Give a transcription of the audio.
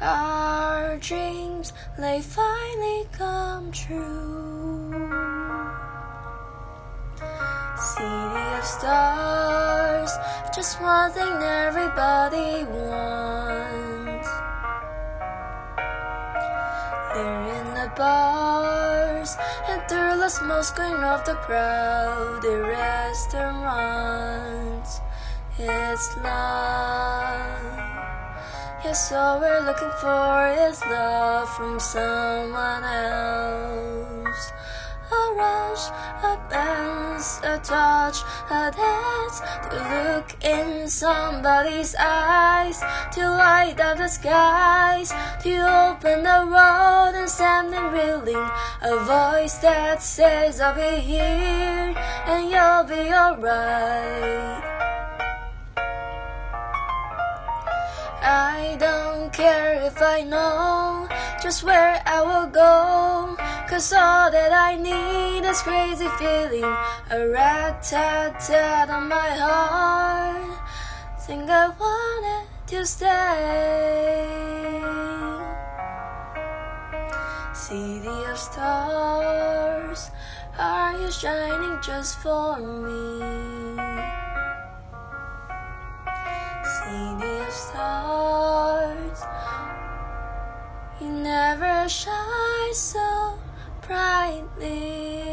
our dreams they finally come true. City of stars, just one thing everybody wants. They're in the bars and through the smoke screen of the crowd, the restaurants. It's love. Yes, all we're looking for is love from someone else. A rush, a glance, a touch, a dance, to look in somebody's eyes, to light up the skies, to open the road and something reeling, a voice that says I'll be here and you'll be alright. I don't care if I know just where I will go. Cause all that I need is crazy feeling, a rat tat tat on my heart. Think I wanted to stay. City of stars, are you shining just for me? City of stars, you never shine so brightly.